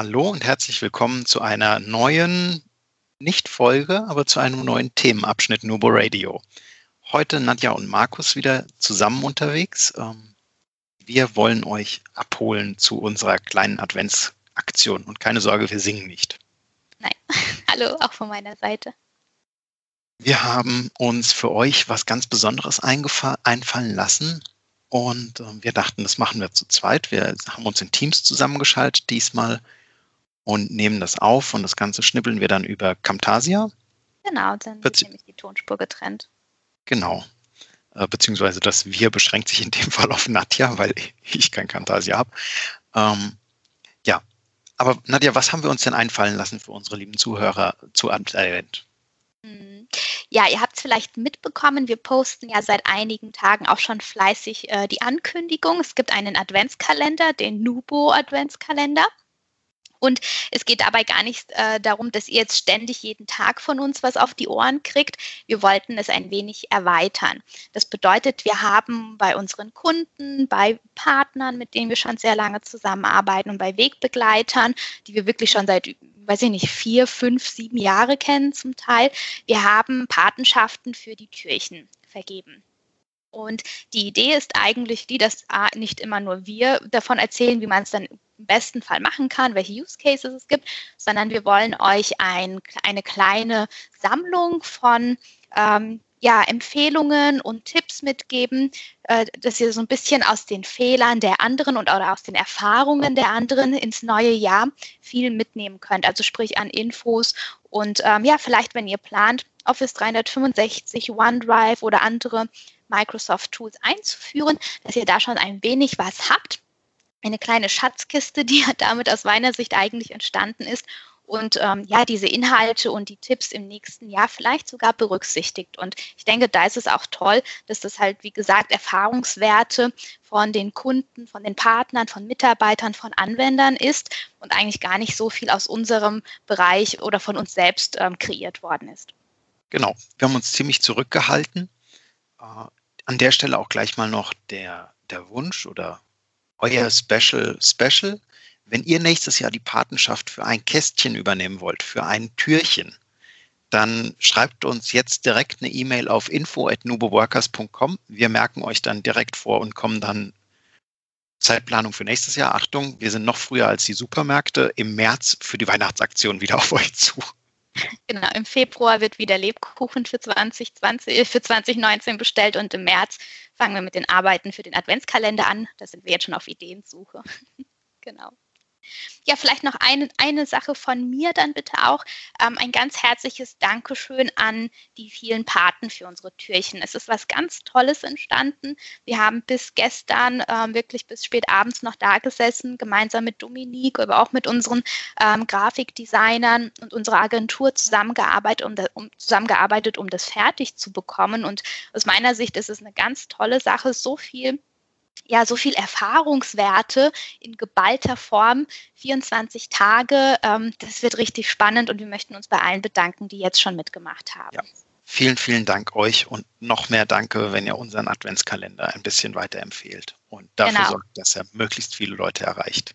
Hallo und herzlich willkommen zu einer neuen, nicht Folge, aber zu einem neuen Themenabschnitt Nubo Radio. Heute Nadja und Markus wieder zusammen unterwegs. Ähm, wir wollen euch abholen zu unserer kleinen Adventsaktion und keine Sorge, wir singen nicht. Nein, hallo auch von meiner Seite. Wir haben uns für euch was ganz Besonderes einfallen lassen und äh, wir dachten, das machen wir zu zweit. Wir haben uns in Teams zusammengeschaltet diesmal und nehmen das auf und das Ganze schnippeln wir dann über Camtasia. Genau, dann wird nämlich die Tonspur getrennt. Genau. Äh, beziehungsweise das Wir beschränkt sich in dem Fall auf Nadja, weil ich kein Camtasia habe. Ähm, ja, aber Nadja, was haben wir uns denn einfallen lassen für unsere lieben Zuhörer zu Advent? Hm. Ja, ihr habt es vielleicht mitbekommen, wir posten ja seit einigen Tagen auch schon fleißig äh, die Ankündigung. Es gibt einen Adventskalender, den Nubo Adventskalender. Und es geht dabei gar nicht äh, darum, dass ihr jetzt ständig jeden Tag von uns was auf die Ohren kriegt. Wir wollten es ein wenig erweitern. Das bedeutet, wir haben bei unseren Kunden, bei Partnern, mit denen wir schon sehr lange zusammenarbeiten und bei Wegbegleitern, die wir wirklich schon seit weiß ich nicht, vier, fünf, sieben Jahre kennen zum Teil. Wir haben Patenschaften für die Türchen vergeben. Und die Idee ist eigentlich die, dass nicht immer nur wir davon erzählen, wie man es dann im besten Fall machen kann, welche Use Cases es gibt, sondern wir wollen euch ein, eine kleine Sammlung von ähm, ja, Empfehlungen und Tipps mitgeben, äh, dass ihr so ein bisschen aus den Fehlern der anderen und oder aus den Erfahrungen der anderen ins neue Jahr viel mitnehmen könnt. Also sprich an Infos und ähm, ja, vielleicht, wenn ihr plant, Office 365, OneDrive oder andere Microsoft Tools einzuführen, dass ihr da schon ein wenig was habt eine kleine Schatzkiste, die damit aus meiner Sicht eigentlich entstanden ist und ähm, ja, diese Inhalte und die Tipps im nächsten Jahr vielleicht sogar berücksichtigt. Und ich denke, da ist es auch toll, dass das halt, wie gesagt, Erfahrungswerte von den Kunden, von den Partnern, von Mitarbeitern, von Anwendern ist und eigentlich gar nicht so viel aus unserem Bereich oder von uns selbst ähm, kreiert worden ist. Genau, wir haben uns ziemlich zurückgehalten. Äh, an der Stelle auch gleich mal noch der, der Wunsch oder euer Special Special. Wenn ihr nächstes Jahr die Patenschaft für ein Kästchen übernehmen wollt, für ein Türchen, dann schreibt uns jetzt direkt eine E-Mail auf info.nuboworkers.com. Wir merken euch dann direkt vor und kommen dann Zeitplanung für nächstes Jahr. Achtung, wir sind noch früher als die Supermärkte im März für die Weihnachtsaktion wieder auf euch zu. Genau, im Februar wird wieder Lebkuchen für 2020, äh, für 2019 bestellt und im März fangen wir mit den Arbeiten für den Adventskalender an. Da sind wir jetzt schon auf Ideensuche. Ja, vielleicht noch eine, eine Sache von mir dann bitte auch. Ähm, ein ganz herzliches Dankeschön an die vielen Paten für unsere Türchen. Es ist was ganz Tolles entstanden. Wir haben bis gestern ähm, wirklich bis spät abends noch da gesessen, gemeinsam mit Dominique, aber auch mit unseren ähm, Grafikdesignern und unserer Agentur zusammengearbeitet um, das, um, zusammengearbeitet, um das fertig zu bekommen. Und aus meiner Sicht ist es eine ganz tolle Sache, so viel ja so viel Erfahrungswerte in geballter Form, 24 Tage. Ähm, das wird richtig spannend und wir möchten uns bei allen bedanken, die jetzt schon mitgemacht haben. Ja. Vielen, vielen Dank euch und noch mehr Danke, wenn ihr unseren Adventskalender ein bisschen weiterempfehlt und dafür genau. sorgt, dass er möglichst viele Leute erreicht.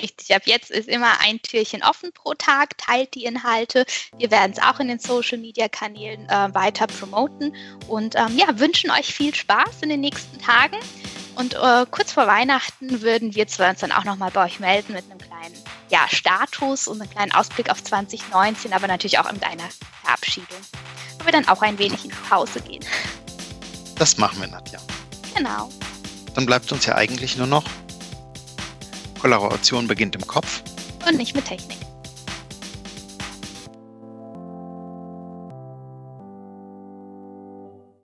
Richtig, ab jetzt ist immer ein Türchen offen pro Tag, teilt die Inhalte. Wir werden es auch in den Social Media Kanälen äh, weiter promoten und ähm, ja, wünschen euch viel Spaß in den nächsten Tagen. Und äh, kurz vor Weihnachten würden wir zwar uns dann auch nochmal bei euch melden mit einem kleinen ja, Status und einem kleinen Ausblick auf 2019, aber natürlich auch mit einer Verabschiedung, wo wir dann auch ein wenig in Pause gehen. Das machen wir, Nadja. Genau. Dann bleibt uns ja eigentlich nur noch Kollaboration beginnt im Kopf. Und nicht mit Technik.